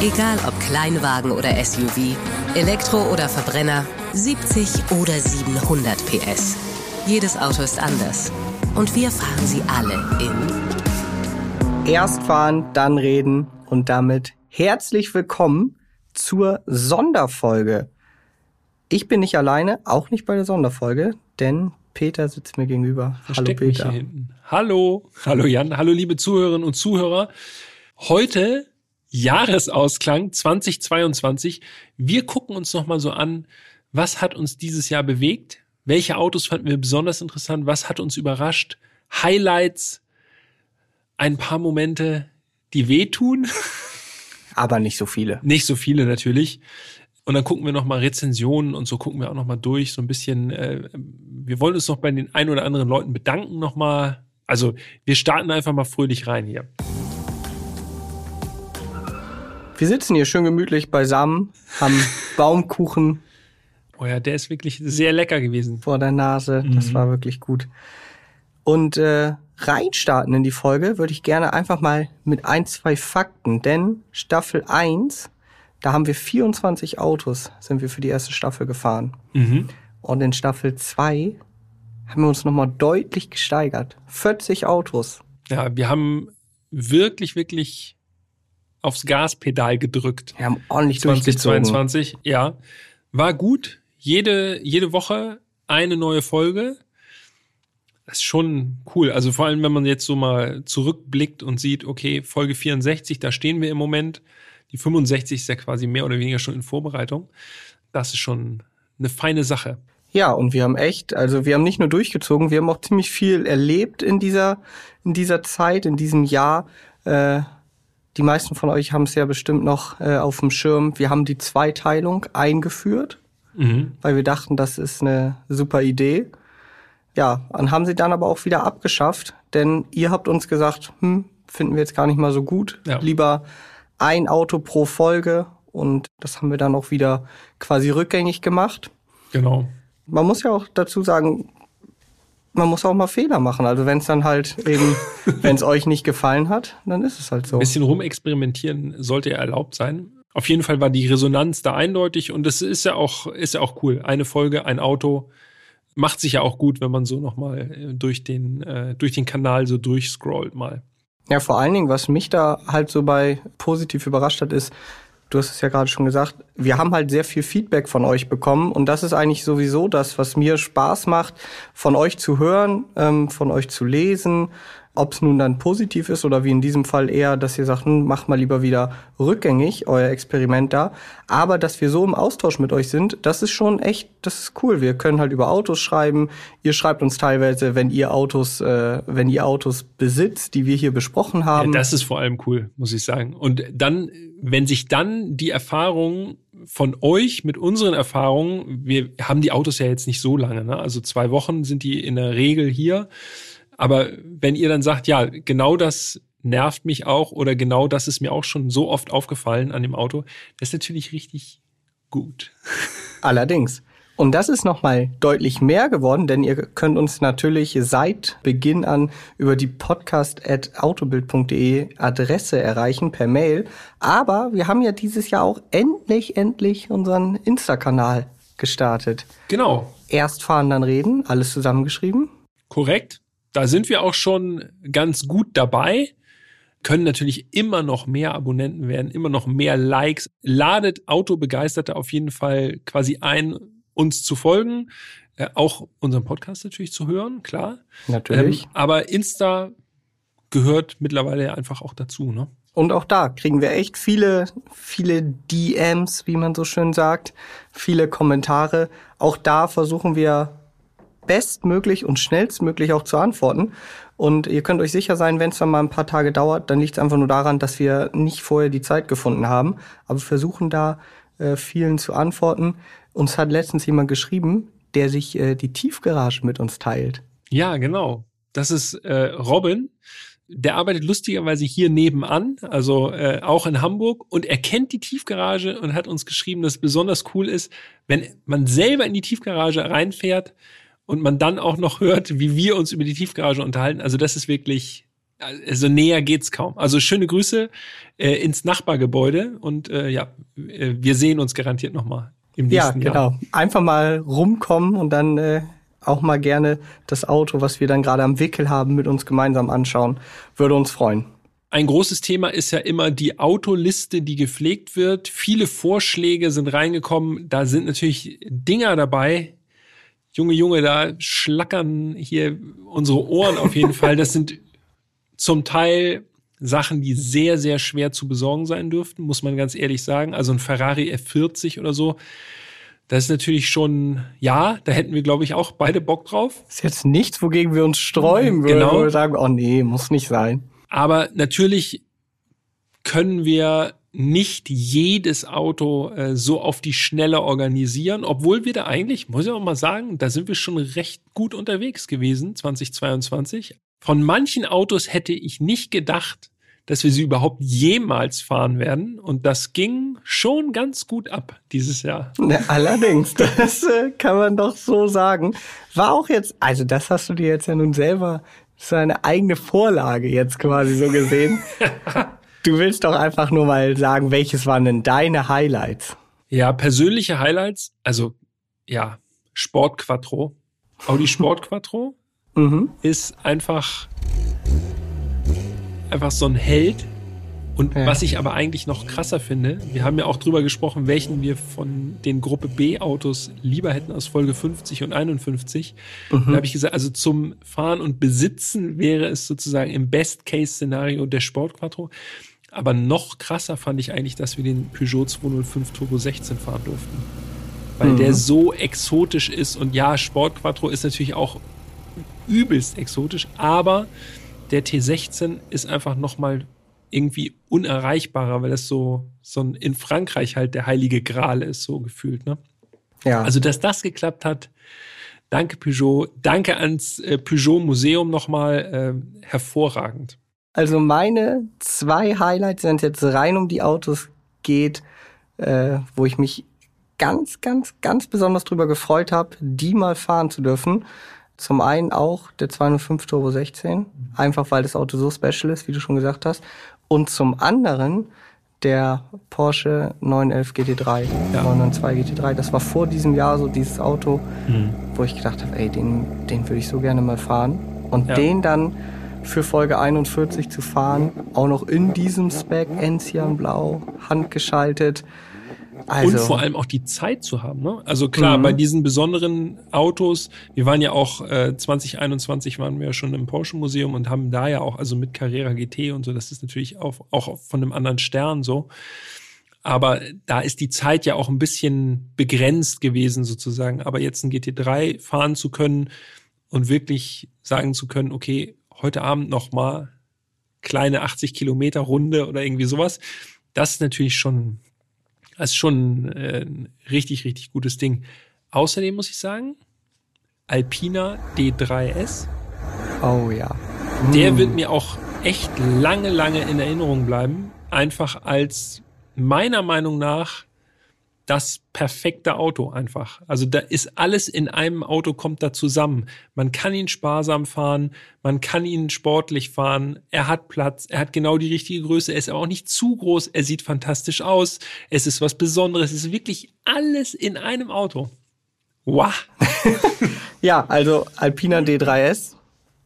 Egal ob Kleinwagen oder SUV, Elektro oder Verbrenner, 70 oder 700 PS. Jedes Auto ist anders. Und wir fahren sie alle in. Erst fahren, dann reden und damit herzlich willkommen zur Sonderfolge. Ich bin nicht alleine, auch nicht bei der Sonderfolge, denn Peter sitzt mir gegenüber. Versteck Hallo Peter. Hallo, hallo Jan, hallo liebe Zuhörerinnen und Zuhörer. Heute Jahresausklang 2022. Wir gucken uns noch mal so an, was hat uns dieses Jahr bewegt? Welche Autos fanden wir besonders interessant? Was hat uns überrascht? Highlights, ein paar Momente, die wehtun. Aber nicht so viele. Nicht so viele natürlich. Und dann gucken wir noch mal Rezensionen und so gucken wir auch noch mal durch, so ein bisschen. Äh, wir wollen uns noch bei den ein oder anderen Leuten bedanken noch mal. Also wir starten einfach mal fröhlich rein hier. Wir sitzen hier schön gemütlich beisammen, haben Baumkuchen. Oh ja, der ist wirklich sehr lecker gewesen. Vor der Nase, das mhm. war wirklich gut. Und äh, reinstarten in die Folge würde ich gerne einfach mal mit ein, zwei Fakten, denn Staffel 1, da haben wir 24 Autos, sind wir für die erste Staffel gefahren. Mhm. Und in Staffel 2 haben wir uns nochmal deutlich gesteigert. 40 Autos. Ja, wir haben wirklich, wirklich aufs Gaspedal gedrückt. Wir haben ordentlich 2022, ja. War gut. Jede, jede Woche eine neue Folge. Das ist schon cool. Also vor allem, wenn man jetzt so mal zurückblickt und sieht, okay, Folge 64, da stehen wir im Moment. Die 65 ist ja quasi mehr oder weniger schon in Vorbereitung. Das ist schon eine feine Sache. Ja, und wir haben echt, also wir haben nicht nur durchgezogen, wir haben auch ziemlich viel erlebt in dieser, in dieser Zeit, in diesem Jahr. Äh, die meisten von euch haben es ja bestimmt noch äh, auf dem Schirm. Wir haben die Zweiteilung eingeführt, mhm. weil wir dachten, das ist eine super Idee. Ja, und haben sie dann aber auch wieder abgeschafft, denn ihr habt uns gesagt, hm, finden wir jetzt gar nicht mal so gut. Ja. Lieber ein Auto pro Folge und das haben wir dann auch wieder quasi rückgängig gemacht. Genau. Man muss ja auch dazu sagen, man muss auch mal Fehler machen. Also wenn es dann halt eben, wenn es euch nicht gefallen hat, dann ist es halt so. Ein bisschen rumexperimentieren sollte ja erlaubt sein. Auf jeden Fall war die Resonanz da eindeutig und es ist ja auch, ist ja auch cool. Eine Folge, ein Auto macht sich ja auch gut, wenn man so nochmal äh, durch den, äh, durch den Kanal so durchscrollt mal. Ja, vor allen Dingen, was mich da halt so bei positiv überrascht hat, ist, du hast es ja gerade schon gesagt, wir haben halt sehr viel Feedback von euch bekommen und das ist eigentlich sowieso das, was mir Spaß macht, von euch zu hören, ähm, von euch zu lesen, ob es nun dann positiv ist oder wie in diesem Fall eher, dass ihr sagt, hm, macht mal lieber wieder rückgängig euer Experiment da. Aber dass wir so im Austausch mit euch sind, das ist schon echt, das ist cool. Wir können halt über Autos schreiben. Ihr schreibt uns teilweise, wenn ihr Autos, äh, wenn ihr Autos besitzt, die wir hier besprochen haben. Ja, das ist vor allem cool, muss ich sagen. Und dann, wenn sich dann die Erfahrungen von euch mit unseren Erfahrungen, wir haben die Autos ja jetzt nicht so lange, ne? also zwei Wochen sind die in der Regel hier aber wenn ihr dann sagt, ja, genau das nervt mich auch oder genau das ist mir auch schon so oft aufgefallen an dem Auto, das ist natürlich richtig gut. Allerdings. Und das ist nochmal deutlich mehr geworden, denn ihr könnt uns natürlich seit Beginn an über die podcast.autobild.de Adresse erreichen per Mail. Aber wir haben ja dieses Jahr auch endlich, endlich unseren Insta-Kanal gestartet. Genau. Erst fahren, dann reden, alles zusammengeschrieben. Korrekt da sind wir auch schon ganz gut dabei. Können natürlich immer noch mehr Abonnenten werden, immer noch mehr Likes. Ladet Autobegeisterte auf jeden Fall quasi ein, uns zu folgen. Äh, auch unseren Podcast natürlich zu hören, klar. Natürlich. Ähm, aber Insta gehört mittlerweile einfach auch dazu, ne? Und auch da kriegen wir echt viele, viele DMs, wie man so schön sagt, viele Kommentare. Auch da versuchen wir bestmöglich und schnellstmöglich auch zu antworten. Und ihr könnt euch sicher sein, wenn es dann mal ein paar Tage dauert, dann liegt es einfach nur daran, dass wir nicht vorher die Zeit gefunden haben. Aber wir versuchen da äh, vielen zu antworten. Uns hat letztens jemand geschrieben, der sich äh, die Tiefgarage mit uns teilt. Ja, genau. Das ist äh, Robin. Der arbeitet lustigerweise hier nebenan, also äh, auch in Hamburg, und er kennt die Tiefgarage und hat uns geschrieben, dass es besonders cool ist, wenn man selber in die Tiefgarage reinfährt und man dann auch noch hört, wie wir uns über die Tiefgarage unterhalten. Also das ist wirklich Also näher geht's kaum. Also schöne Grüße äh, ins Nachbargebäude und äh, ja, äh, wir sehen uns garantiert nochmal im nächsten ja, genau. Jahr. Einfach mal rumkommen und dann äh, auch mal gerne das Auto, was wir dann gerade am Wickel haben, mit uns gemeinsam anschauen. Würde uns freuen. Ein großes Thema ist ja immer die Autoliste, die gepflegt wird. Viele Vorschläge sind reingekommen. Da sind natürlich Dinger dabei. Junge, Junge, da schlackern hier unsere Ohren auf jeden Fall. Das sind zum Teil Sachen, die sehr, sehr schwer zu besorgen sein dürften, muss man ganz ehrlich sagen. Also ein Ferrari F40 oder so. Das ist natürlich schon, ja, da hätten wir, glaube ich, auch beide Bock drauf. Ist jetzt nichts, wogegen wir uns streuen würden, Genau. wo wir sagen, oh nee, muss nicht sein. Aber natürlich können wir nicht jedes Auto äh, so auf die Schnelle organisieren, obwohl wir da eigentlich, muss ich auch mal sagen, da sind wir schon recht gut unterwegs gewesen, 2022. Von manchen Autos hätte ich nicht gedacht, dass wir sie überhaupt jemals fahren werden. Und das ging schon ganz gut ab dieses Jahr. Ne, allerdings, das äh, kann man doch so sagen. War auch jetzt, also das hast du dir jetzt ja nun selber so eine eigene Vorlage jetzt quasi so gesehen. Du willst doch einfach nur mal sagen, welches waren denn deine Highlights? Ja, persönliche Highlights, also ja, Sport Quattro. Audi Sport Quattro Mhm. ist einfach einfach so ein Held. Und Ja. was ich aber eigentlich noch krasser finde, wir haben ja auch drüber gesprochen, welchen wir von den Gruppe B Autos lieber hätten aus Folge 50 und 51. Da habe ich gesagt, also zum Fahren und Besitzen wäre es sozusagen im Best-Case-Szenario der Sport Quattro. Aber noch krasser fand ich eigentlich, dass wir den Peugeot 205 Turbo 16 fahren durften. Weil der so exotisch ist. Und ja, Sport Quattro ist natürlich auch übelst exotisch, aber der T16 ist einfach nochmal irgendwie unerreichbarer, weil das so, so ein, in Frankreich halt der heilige Gral ist, so gefühlt, ne? Ja. Also, dass das geklappt hat, danke Peugeot, danke ans äh, Peugeot Museum nochmal, äh, hervorragend. Also meine zwei Highlights, wenn es jetzt rein um die Autos geht, äh, wo ich mich ganz, ganz, ganz besonders drüber gefreut habe, die mal fahren zu dürfen. Zum einen auch der 205 Turbo 16, einfach weil das Auto so special ist, wie du schon gesagt hast. Und zum anderen der Porsche 911 GT3, Ja. 992 GT3. Das war vor diesem Jahr so dieses Auto, wo ich gedacht habe, ey, den, den würde ich so gerne mal fahren. Und Ja. den dann für Folge 41 zu fahren, auch noch in diesem Spec, Enzian Blau, handgeschaltet. Also, Und vor allem auch die Zeit zu haben. Ne? Also klar, Mhm. bei diesen besonderen Autos, wir waren ja auch äh, 2021 waren wir ja schon im Porsche Museum und haben da ja auch, also mit Carrera GT und so, das ist natürlich auch, auch von einem anderen Stern so. Aber da ist die Zeit ja auch ein bisschen begrenzt gewesen sozusagen. Aber jetzt ein GT3 fahren zu können und wirklich sagen zu können, okay, heute Abend noch mal kleine 80 Kilometer Runde oder irgendwie sowas, das ist natürlich schon, das ist schon äh, ein richtig, richtig gutes Ding. Außerdem muss ich sagen, Alpina D3S, oh ja. der wird mir auch echt lange, lange in Erinnerung bleiben. Einfach als meiner Meinung nach das perfekte Auto einfach. Also da ist alles in einem Auto kommt da zusammen. Man kann ihn sparsam fahren, man kann ihn sportlich fahren. Er hat Platz, er hat genau die richtige Größe, er ist aber auch nicht zu groß, er sieht fantastisch aus. Es ist was Besonderes, es ist wirklich alles in einem Auto. Wow. Ja, also Alpina D3S,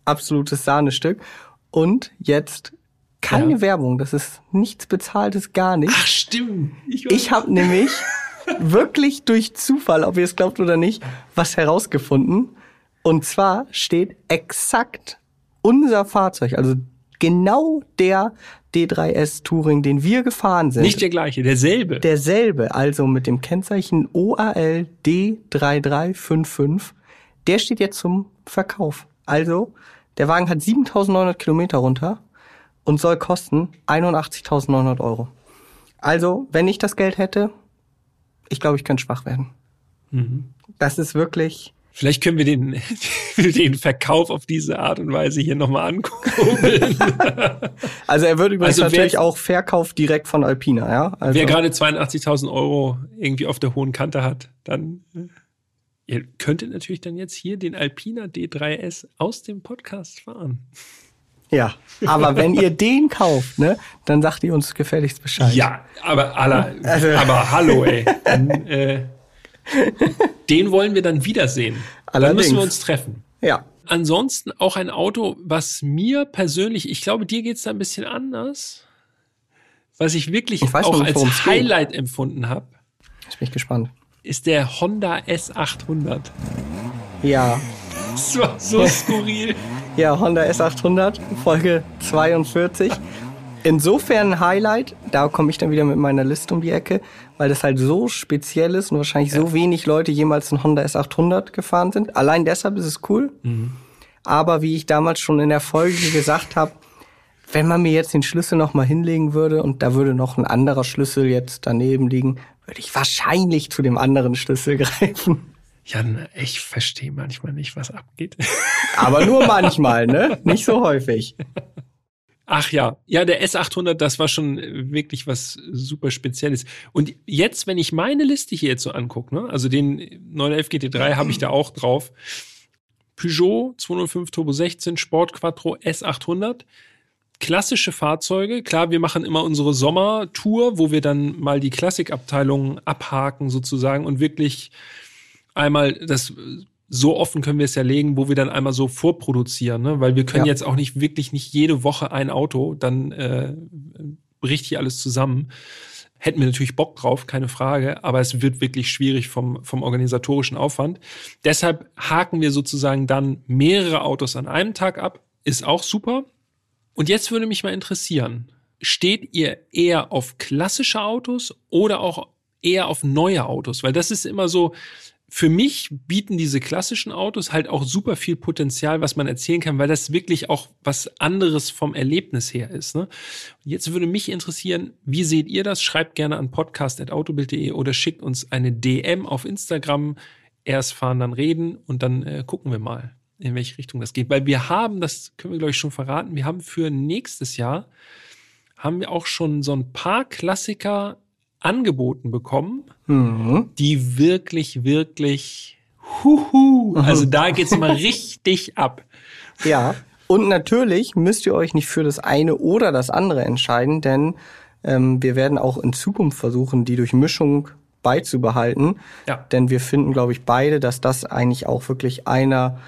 absolutes Sahnestück. Und jetzt keine Ja. Werbung, das ist nichts bezahltes, gar nicht. Ach stimmt. Ich, Ich habe nämlich wirklich durch Zufall, ob ihr es glaubt oder nicht, was herausgefunden. Und zwar steht exakt unser Fahrzeug, also genau der D3S Touring, den wir gefahren sind. nicht der gleiche, derselbe. derselbe, also mit dem Kennzeichen OAL D3355, der steht jetzt zum Verkauf. Also, der Wagen hat 7900 Kilometer runter und soll kosten 81.900 Euro. Also, wenn ich das Geld hätte, ich glaube, ich könnte schwach werden. Das ist wirklich, Vielleicht können wir den, den Verkauf auf diese Art und Weise hier nochmal ankurbeln. also er wird übrigens Also natürlich auch Verkauf direkt von Alpina, ja? Also, Wer gerade 82.000 Euro irgendwie auf der hohen Kante hat, dann äh, ihr könntet natürlich dann jetzt hier den Alpina D3S aus dem Podcast fahren. Ja, aber wenn ihr den kauft, ne, dann sagt ihr uns gefälligst Bescheid. Ja, aber aller, also, aber hallo, ey. Dann, äh, den wollen wir dann wiedersehen. Allerdings. Dann müssen wir uns treffen. Ja. Ansonsten auch ein Auto, was mir persönlich, ich glaube, dir geht's da ein bisschen anders, was ich wirklich ich auch nicht, als Highlight geht. empfunden habe. Jetzt bin ich gespannt. Ist der Honda S800. Ja. Das war so skurril. Ja, Honda S800, Folge 42. Insofern ein Highlight, da komme ich dann wieder mit meiner Liste um die Ecke, weil das halt so speziell ist und wahrscheinlich ja. so wenig Leute jemals ein Honda S800 gefahren sind. Allein deshalb ist es cool. Mhm. Aber wie ich damals schon in der Folge gesagt habe, wenn man mir jetzt den Schlüssel nochmal hinlegen würde und da würde noch ein anderer Schlüssel jetzt daneben liegen, würde ich wahrscheinlich zu dem anderen Schlüssel greifen. Jan, ich verstehe manchmal nicht, was abgeht. Aber nur manchmal, ne? Nicht so häufig. Ach ja, ja, der S800, das war schon wirklich was super Spezielles. Und jetzt, wenn ich meine Liste hier jetzt so angucke, ne, also den 911 GT3 habe ich da auch drauf. Peugeot 205 Turbo 16 Sport Quattro S800. Klassische Fahrzeuge. Klar, wir machen immer unsere Sommertour, wo wir dann mal die Klassikabteilung abhaken sozusagen und wirklich einmal das so offen können wir es ja legen, wo wir dann einmal so vorproduzieren, ne? weil wir können ja. jetzt auch nicht wirklich nicht jede Woche ein Auto, dann äh, bricht hier alles zusammen. Hätten wir natürlich Bock drauf, keine Frage, aber es wird wirklich schwierig vom, vom organisatorischen Aufwand. Deshalb haken wir sozusagen dann mehrere Autos an einem Tag ab, ist auch super. Und jetzt würde mich mal interessieren, steht ihr eher auf klassische Autos oder auch eher auf neue Autos? Weil das ist immer so, für mich bieten diese klassischen Autos halt auch super viel Potenzial, was man erzählen kann, weil das wirklich auch was anderes vom Erlebnis her ist. Ne? Jetzt würde mich interessieren, wie seht ihr das? Schreibt gerne an podcast.autobild.de oder schickt uns eine DM auf Instagram. Erst fahren, dann reden und dann äh, gucken wir mal, in welche Richtung das geht. Weil wir haben, das können wir glaube ich schon verraten, wir haben für nächstes Jahr haben wir auch schon so ein paar Klassiker angeboten bekommen, mhm. die wirklich, wirklich, huhu, also da geht's mal richtig ab. Ja, und natürlich müsst ihr euch nicht für das eine oder das andere entscheiden, denn ähm, wir werden auch in Zukunft versuchen, die Durchmischung beizubehalten. Ja. Denn wir finden, glaube ich, beide, dass das eigentlich auch wirklich einer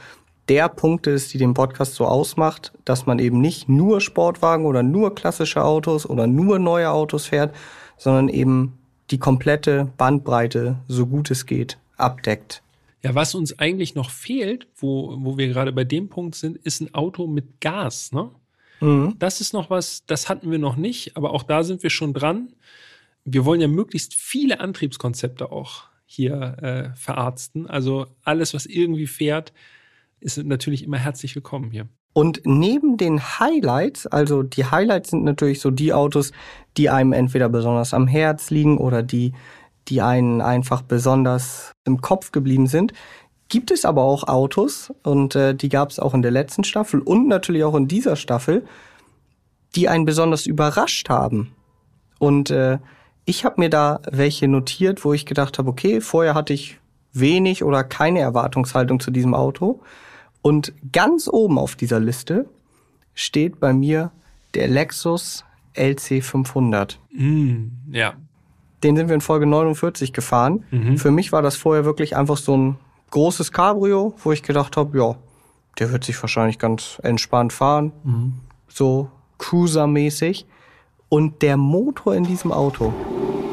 der Punkte ist, die den Podcast so ausmacht, dass man eben nicht nur Sportwagen oder nur klassische Autos oder nur neue Autos fährt, sondern eben die komplette Bandbreite, so gut es geht, abdeckt. Ja, was uns eigentlich noch fehlt, wo, wo wir gerade bei dem Punkt sind, ist ein Auto mit Gas, ne? Mhm. Das ist noch was, das hatten wir noch nicht, aber auch da sind wir schon dran. Wir wollen ja möglichst viele Antriebskonzepte auch hier äh, verarzten. Also alles, was irgendwie fährt, ist natürlich immer herzlich willkommen hier. Und neben den Highlights, also die Highlights sind natürlich so die Autos, die einem entweder besonders am Herz liegen oder die, die einen einfach besonders im Kopf geblieben sind. Gibt es aber auch Autos, und äh, die gab es auch in der letzten Staffel und natürlich auch in dieser Staffel, die einen besonders überrascht haben. Und äh, ich habe mir da welche notiert, wo ich gedacht habe, okay, vorher hatte ich wenig oder keine Erwartungshaltung zu diesem Auto. Und ganz oben auf dieser Liste steht bei mir der Lexus LC500. Mm, ja. Den sind wir in Folge 49 gefahren. Mhm. Für mich war das vorher wirklich einfach so ein großes Cabrio, wo ich gedacht habe, ja, der wird sich wahrscheinlich ganz entspannt fahren. Mhm. So Cruiser-mäßig. Und der Motor in diesem Auto,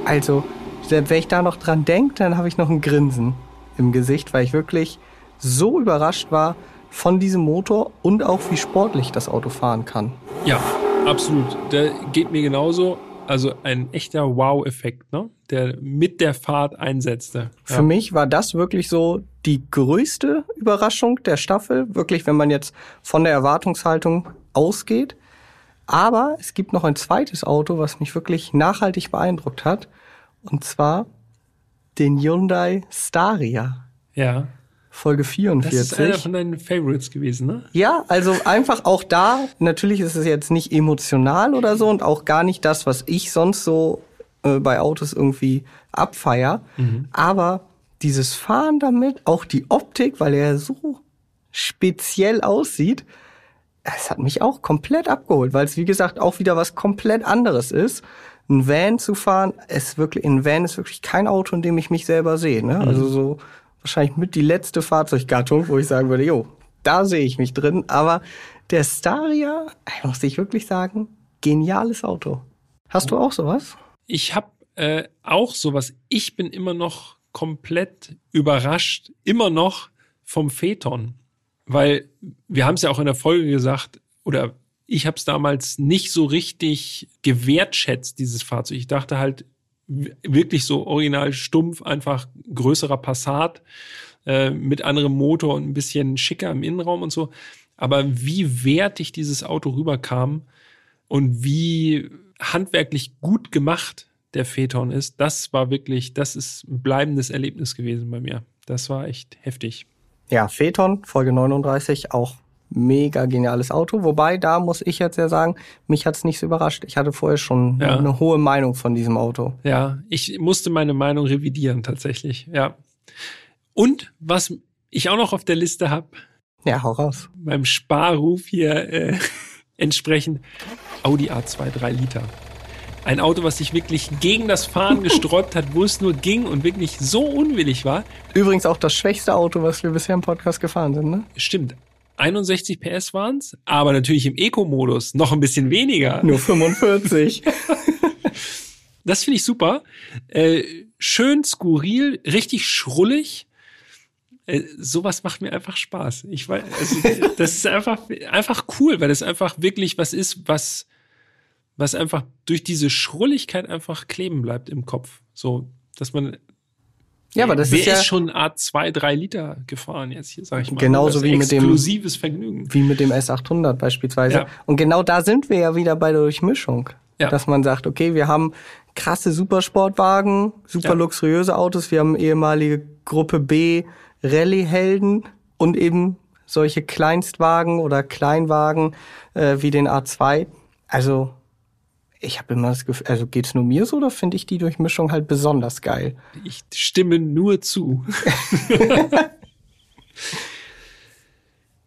also, wenn ich da noch dran denke, dann habe ich noch ein Grinsen im Gesicht, weil ich wirklich so überrascht war, von diesem Motor und auch wie sportlich das Auto fahren kann. Ja, absolut. Der geht mir genauso. Also ein echter Wow-Effekt, ne? der mit der Fahrt einsetzte. Ja. Für mich war das wirklich so die größte Überraschung der Staffel, wirklich, wenn man jetzt von der Erwartungshaltung ausgeht. Aber es gibt noch ein zweites Auto, was mich wirklich nachhaltig beeindruckt hat, und zwar den Hyundai Staria. Ja. Folge 44. Das ist einer von deinen Favorites gewesen, ne? Ja, also einfach auch da, natürlich ist es jetzt nicht emotional oder so und auch gar nicht das, was ich sonst so äh, bei Autos irgendwie abfeier. Mhm. Aber dieses Fahren damit, auch die Optik, weil er so speziell aussieht, es hat mich auch komplett abgeholt, weil es wie gesagt auch wieder was komplett anderes ist. Ein Van zu fahren, ist wirklich, ein Van ist wirklich kein Auto, in dem ich mich selber sehe. Ne? Mhm. Also so wahrscheinlich mit die letzte Fahrzeuggattung, wo ich sagen würde, jo, da sehe ich mich drin. Aber der Staria, muss ich wirklich sagen, geniales Auto. Hast du auch sowas? Ich habe äh, auch sowas. Ich bin immer noch komplett überrascht, immer noch vom Phaeton. Weil wir haben es ja auch in der Folge gesagt, oder ich habe es damals nicht so richtig gewertschätzt, dieses Fahrzeug. Ich dachte halt wirklich so original stumpf, einfach größerer Passat äh, mit anderem Motor und ein bisschen schicker im Innenraum und so. Aber wie wertig dieses Auto rüberkam und wie handwerklich gut gemacht der Phaeton ist, das war wirklich, das ist ein bleibendes Erlebnis gewesen bei mir. Das war echt heftig. Ja, Phaeton, Folge 39, auch mega geniales Auto. Wobei, da muss ich jetzt ja sagen, mich hat's nicht so überrascht. Ich hatte vorher schon ja. eine hohe Meinung von diesem Auto. Ja, ich musste meine Meinung revidieren tatsächlich, ja. Und was ich auch noch auf der Liste habe. Ja, hau raus. Beim Sparruf hier äh, entsprechend Audi A2 3 Liter. Ein Auto, was sich wirklich gegen das Fahren gesträubt hat, wo es nur ging und wirklich so unwillig war. Übrigens auch das schwächste Auto, was wir bisher im Podcast gefahren sind, ne? Stimmt. 61 PS waren's, aber natürlich im Eco-Modus noch ein bisschen weniger. Nur 45. das finde ich super. Äh, schön skurril, richtig schrullig. Äh, sowas macht mir einfach Spaß. Ich weiß, also, das ist einfach, einfach cool, weil das einfach wirklich was ist, was was einfach durch diese Schrulligkeit einfach kleben bleibt im Kopf. So, dass man ja, aber das Wer ist ja ist schon Art 2, 3 Liter gefahren jetzt hier, sag ich mal. Genauso wie mit dem exklusives Vergnügen. Wie mit dem S800 beispielsweise. Ja. Und genau da sind wir ja wieder bei der Durchmischung. Ja. Dass man sagt, okay, wir haben krasse Supersportwagen, super ja. luxuriöse Autos, wir haben ehemalige Gruppe B Rallye-Helden und eben solche Kleinstwagen oder Kleinwagen äh, wie den A2. Also ich habe immer das Gefühl, also geht's nur mir so oder finde ich die Durchmischung halt besonders geil? Ich stimme nur zu.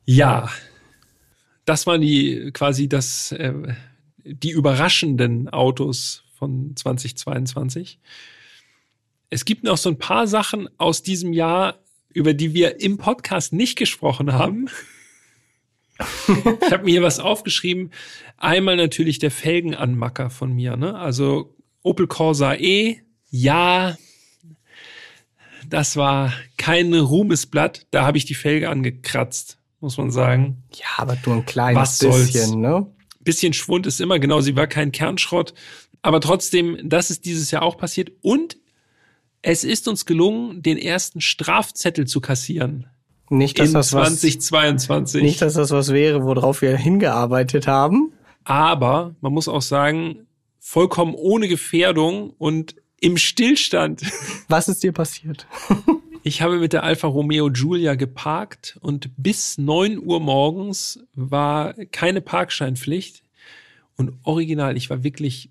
ja, das waren die quasi das äh, die überraschenden Autos von 2022. Es gibt noch so ein paar Sachen aus diesem Jahr, über die wir im Podcast nicht gesprochen haben ich habe mir hier was aufgeschrieben. Einmal natürlich der Felgenanmacker von mir. Ne? Also Opel Corsa E, ja, das war kein Ruhmesblatt. Da habe ich die Felge angekratzt, muss man sagen. Ja, aber nur ein kleines was bisschen, soll's? ne? Bisschen Schwund ist immer, genau, sie war kein Kernschrott. Aber trotzdem, das ist dieses Jahr auch passiert. Und es ist uns gelungen, den ersten Strafzettel zu kassieren. Nicht, dass in das 2022. Was, nicht, dass das was wäre, worauf wir hingearbeitet haben. Aber man muss auch sagen, vollkommen ohne Gefährdung und im Stillstand. Was ist dir passiert? ich habe mit der Alfa Romeo Giulia geparkt und bis neun Uhr morgens war keine Parkscheinpflicht. Und original, ich war wirklich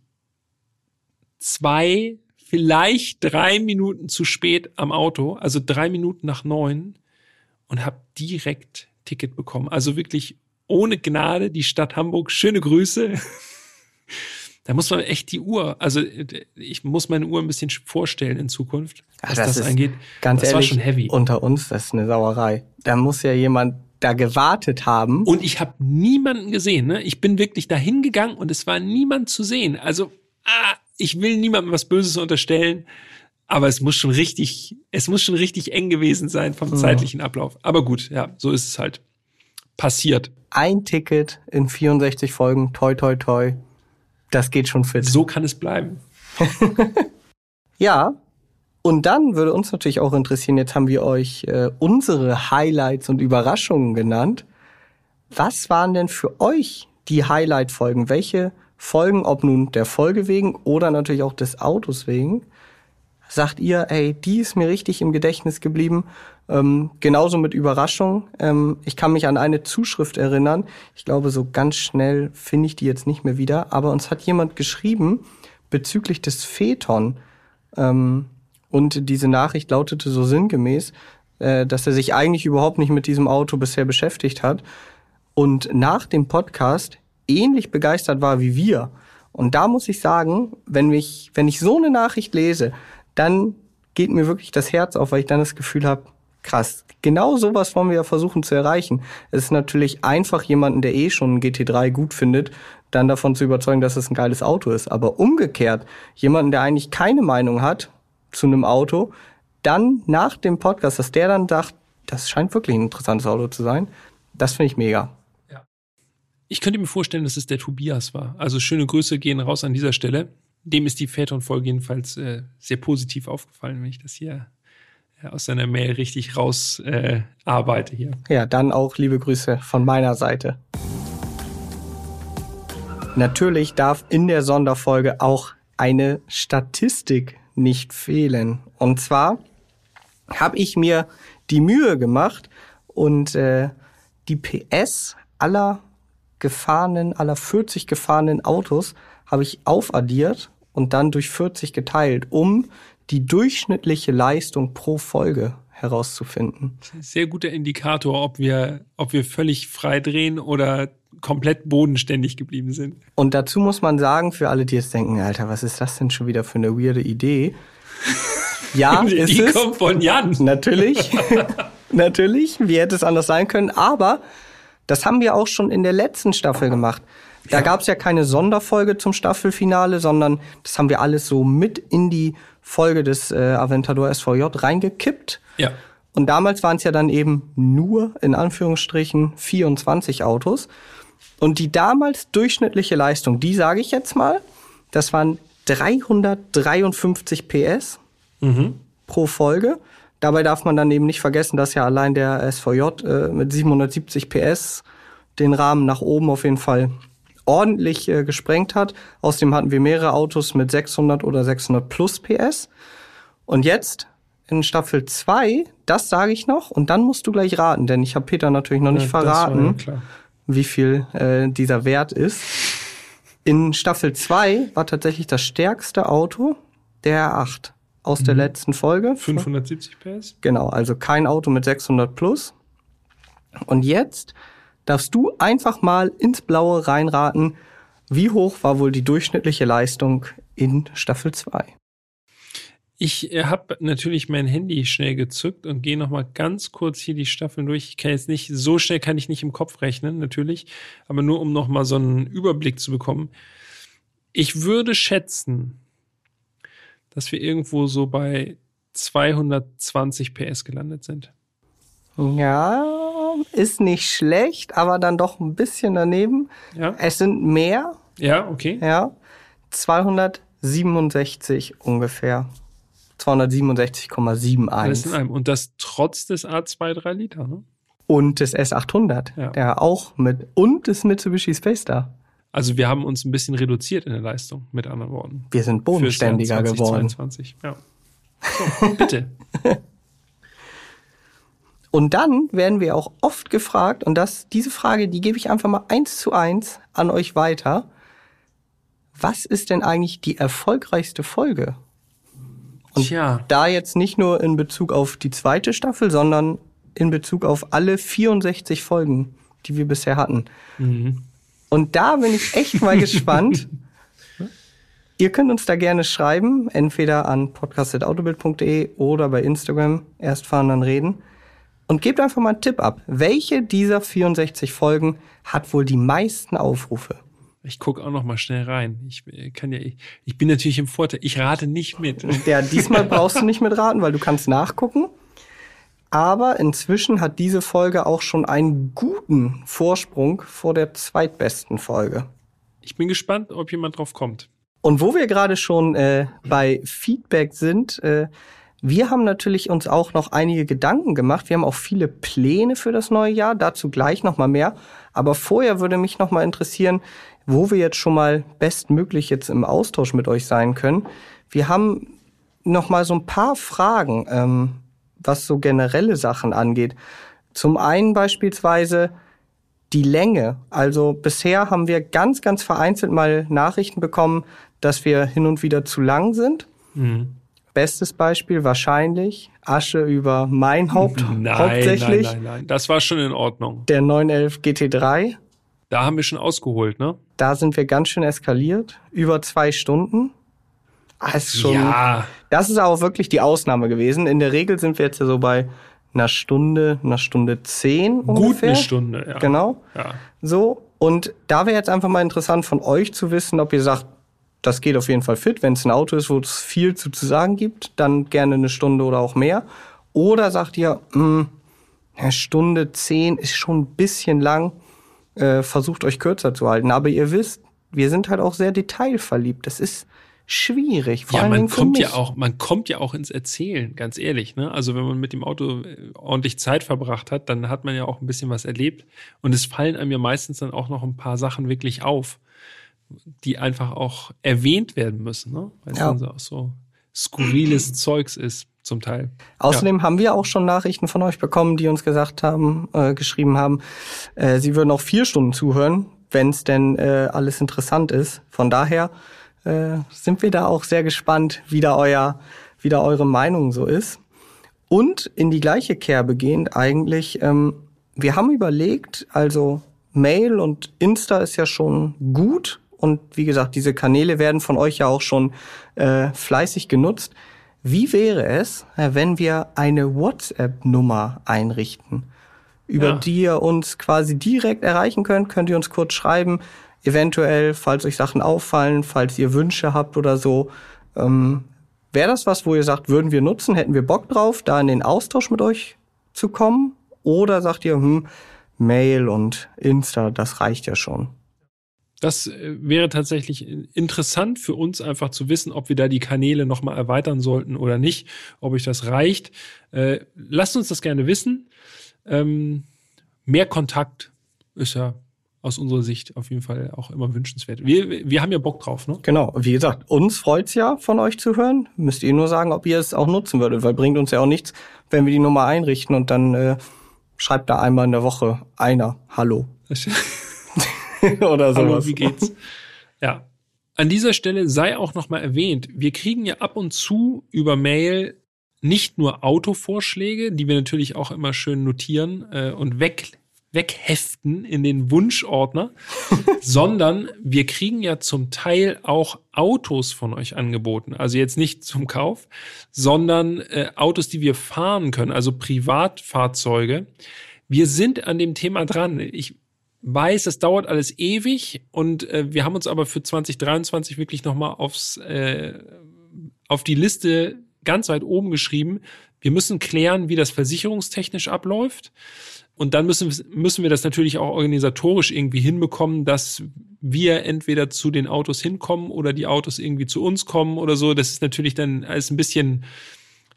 zwei, vielleicht drei Minuten zu spät am Auto, also drei Minuten nach neun und habe direkt Ticket bekommen. Also wirklich ohne Gnade die Stadt Hamburg. Schöne Grüße. da muss man echt die Uhr, also ich muss meine Uhr ein bisschen vorstellen in Zukunft, was das, das angeht. Ganz das ehrlich, war schon heavy. unter uns, das ist eine Sauerei. Da muss ja jemand da gewartet haben. Und ich habe niemanden gesehen. Ne? Ich bin wirklich dahin gegangen und es war niemand zu sehen. Also ah, ich will niemandem was Böses unterstellen. Aber es muss schon richtig, es muss schon richtig eng gewesen sein vom zeitlichen Ablauf. Aber gut, ja, so ist es halt passiert. Ein Ticket in 64 Folgen, toi, toi, toi. Das geht schon fit. So kann es bleiben. ja. Und dann würde uns natürlich auch interessieren, jetzt haben wir euch äh, unsere Highlights und Überraschungen genannt. Was waren denn für euch die Highlight-Folgen? Welche Folgen, ob nun der Folge wegen oder natürlich auch des Autos wegen, sagt ihr, ey, die ist mir richtig im Gedächtnis geblieben. Ähm, genauso mit Überraschung. Ähm, ich kann mich an eine Zuschrift erinnern. Ich glaube, so ganz schnell finde ich die jetzt nicht mehr wieder. Aber uns hat jemand geschrieben bezüglich des Phaeton. Ähm, und diese Nachricht lautete so sinngemäß, äh, dass er sich eigentlich überhaupt nicht mit diesem Auto bisher beschäftigt hat. und nach dem Podcast ähnlich begeistert war wie wir. Und da muss ich sagen, wenn mich, wenn ich so eine Nachricht lese, dann geht mir wirklich das Herz auf, weil ich dann das Gefühl habe, krass, genau sowas wollen wir ja versuchen zu erreichen. Es ist natürlich einfach, jemanden, der eh schon einen GT3 gut findet, dann davon zu überzeugen, dass es ein geiles Auto ist. Aber umgekehrt, jemanden, der eigentlich keine Meinung hat zu einem Auto, dann nach dem Podcast, dass der dann sagt, das scheint wirklich ein interessantes Auto zu sein, das finde ich mega. Ich könnte mir vorstellen, dass es der Tobias war. Also schöne Grüße gehen raus an dieser Stelle. Dem ist die Phaeton-Folge jedenfalls äh, sehr positiv aufgefallen, wenn ich das hier äh, aus seiner Mail richtig raus äh, arbeite hier. Ja, dann auch liebe Grüße von meiner Seite. Natürlich darf in der Sonderfolge auch eine Statistik nicht fehlen. Und zwar habe ich mir die Mühe gemacht und äh, die PS aller gefahrenen, aller 40 gefahrenen Autos habe ich aufaddiert und dann durch 40 geteilt, um die durchschnittliche Leistung pro Folge herauszufinden. Sehr guter Indikator, ob wir, ob wir völlig frei drehen oder komplett bodenständig geblieben sind. Und dazu muss man sagen, für alle, die jetzt denken, Alter, was ist das denn schon wieder für eine weirde Idee? Ja, die ist es. kommt von Jan. Natürlich. Natürlich. Wie hätte es anders sein können? Aber das haben wir auch schon in der letzten Staffel gemacht. Da gab es ja keine Sonderfolge zum Staffelfinale, sondern das haben wir alles so mit in die Folge des äh, Aventador SVJ reingekippt. Ja. Und damals waren es ja dann eben nur, in Anführungsstrichen, 24 Autos. Und die damals durchschnittliche Leistung, die sage ich jetzt mal, das waren 353 PS Mhm. pro Folge. Dabei darf man dann eben nicht vergessen, dass ja allein der SVJ äh, mit 770 PS den Rahmen nach oben auf jeden Fall ordentlich äh, gesprengt hat. Außerdem hatten wir mehrere Autos mit 600 oder 600 plus PS. Und jetzt in Staffel 2, das sage ich noch, und dann musst du gleich raten, denn ich habe Peter natürlich noch nicht Ja, verraten, ja wie viel äh, dieser Wert ist. In Staffel 2 war tatsächlich das stärkste Auto der R8 aus Mhm. der letzten Folge. 570 PS? Genau, also kein Auto mit 600 plus. Und jetzt darfst du einfach mal ins Blaue reinraten, wie hoch war wohl die durchschnittliche Leistung in Staffel 2? Ich äh, habe natürlich mein Handy schnell gezückt und gehe noch mal ganz kurz hier die Staffeln durch. Ich kann jetzt nicht so schnell kann ich nicht im Kopf rechnen, natürlich, aber nur um noch mal so einen Überblick zu bekommen. Ich würde schätzen, dass wir irgendwo so bei 220 PS gelandet sind. Ja, ist nicht schlecht, aber dann doch ein bisschen daneben. Ja, Es sind mehr, ja, okay. ja, 267 ungefähr. 267,71. Alles in einem. Und das trotz des A23 Liter, ne? Und des S800, Ja. der auch mit, und des Mitsubishi Space Star. Also wir haben uns ein bisschen reduziert in der Leistung, mit anderen Worten. Wir sind bodenständiger Fürs Jahr geworden. 2022. Ja. So, bitte. Und dann werden wir auch oft gefragt, und das, diese Frage, die gebe ich einfach mal eins zu eins an euch weiter. Was ist denn eigentlich die erfolgreichste Folge? Und Tja. da jetzt nicht nur in Bezug auf die zweite Staffel, sondern in Bezug auf alle 64 Folgen, die wir bisher hatten. Und da bin ich echt mal gespannt. Ihr könnt uns da gerne schreiben, entweder an podcast.autobild.de oder bei Instagram, erst fahren, dann reden. Und gebt einfach mal einen Tipp ab. Welche dieser 64 Folgen hat wohl die meisten Aufrufe? Ich gucke auch noch mal schnell rein. Ich äh, kann ja, ich, ich bin natürlich im Vorteil. Ich rate nicht mit. Ja, diesmal brauchst du nicht mitraten, weil du kannst nachgucken. Aber inzwischen hat diese Folge auch schon einen guten Vorsprung vor der zweitbesten Folge. Ich bin gespannt, ob jemand drauf kommt. Und wo wir gerade schon äh, bei Feedback sind, äh, wir haben natürlich uns auch noch einige Gedanken gemacht. Wir haben auch viele Pläne für das neue Jahr, dazu gleich noch mal mehr. Aber vorher würde mich noch mal interessieren, wo wir jetzt schon mal bestmöglich jetzt im Austausch mit euch sein können. Wir haben noch mal so ein paar Fragen, ähm, was so generelle Sachen angeht. Zum einen beispielsweise die Länge. Also bisher haben wir ganz, ganz vereinzelt mal Nachrichten bekommen, dass wir hin und wieder zu lang sind. Bestes Beispiel wahrscheinlich Asche über mein Haupt nein, hauptsächlich. Nein, nein, nein, das war schon in Ordnung. Der 911 GT3. Da haben wir schon ausgeholt, ne? Da sind wir ganz schön eskaliert. Über zwei Stunden. Das ist schon, ja. Das ist auch wirklich die Ausnahme gewesen. In der Regel sind wir jetzt ja so bei einer Stunde, einer Stunde zehn ungefähr. Gut eine Stunde, ja. Genau. Ja. So. Und da wäre jetzt einfach mal interessant von euch zu wissen, ob ihr sagt, das geht auf jeden Fall fit. Wenn es ein Auto ist, wo es viel zu, zu sagen gibt, dann gerne eine Stunde oder auch mehr. Oder sagt ihr, mh, eine Stunde zehn ist schon ein bisschen lang, äh, versucht euch kürzer zu halten. Aber ihr wisst, wir sind halt auch sehr detailverliebt. Das ist schwierig. Vor ja, man kommt ja auch, man kommt ja auch ins Erzählen, ganz ehrlich. Ne? Also wenn man mit dem Auto äh, ordentlich Zeit verbracht hat, dann hat man ja auch ein bisschen was erlebt. Und es fallen einem ja meistens dann auch noch ein paar Sachen wirklich auf, die einfach auch erwähnt werden müssen, ne? Weil es Ja. dann so, auch so skurriles Zeugs ist, zum Teil. Außerdem haben wir auch schon Nachrichten von euch bekommen, die uns gesagt haben, äh, geschrieben haben, äh, sie würden auch vier Stunden zuhören, wenn es denn äh, alles interessant ist. Von daher äh, sind wir da auch sehr gespannt, wie da euer, wie da eure Meinung so ist. Und in die gleiche Kerbe gehend eigentlich, ähm, wir haben überlegt, also Mail und Insta ist ja schon gut und wie gesagt, diese Kanäle werden von euch ja auch schon äh, fleißig genutzt. Wie wäre es, äh, wenn wir eine WhatsApp-Nummer einrichten, über Ja. die ihr uns quasi direkt erreichen könnt? Könnt ihr uns kurz schreiben, eventuell, falls euch Sachen auffallen, falls ihr Wünsche habt oder so. Ähm, Wäre das was, wo ihr sagt, würden wir nutzen, hätten wir Bock drauf, da in den Austausch mit euch zu kommen? Oder sagt ihr, hm, Mail und Insta, das reicht ja schon? Das äh, wäre tatsächlich interessant für uns einfach zu wissen, ob wir da die Kanäle nochmal erweitern sollten oder nicht, ob euch das reicht. Äh, lasst uns das gerne wissen. Ähm, mehr Kontakt ist ja aus unserer Sicht auf jeden Fall auch immer wünschenswert. Wir, wir haben ja Bock drauf, ne? Genau, wie gesagt, uns freut's ja, von euch zu hören. Müsst ihr nur sagen, ob ihr es auch nutzen würdet, weil bringt uns ja auch nichts, wenn wir die Nummer einrichten und dann äh, schreibt da einmal in der Woche einer Hallo oder sowas. Hallo, wie geht's? Ja. An dieser Stelle sei auch nochmal erwähnt, wir kriegen ja ab und zu über Mail nicht nur Autovorschläge, die wir natürlich auch immer schön notieren äh, und weg, wegheften in den Wunschordner, sondern wir kriegen ja zum Teil auch Autos von euch angeboten. Also jetzt nicht zum Kauf, sondern äh, Autos, die wir fahren können, also Privatfahrzeuge. Wir sind an dem Thema dran. Ich weiß, das dauert alles ewig und äh, wir haben uns aber für 2023 wirklich nochmal aufs äh, auf die Liste ganz weit oben geschrieben. Wir müssen klären, wie das versicherungstechnisch abläuft. Und dann müssen, müssen wir das natürlich auch organisatorisch irgendwie hinbekommen, dass wir entweder zu den Autos hinkommen oder die Autos irgendwie zu uns kommen oder so. Das ist natürlich dann alles ein bisschen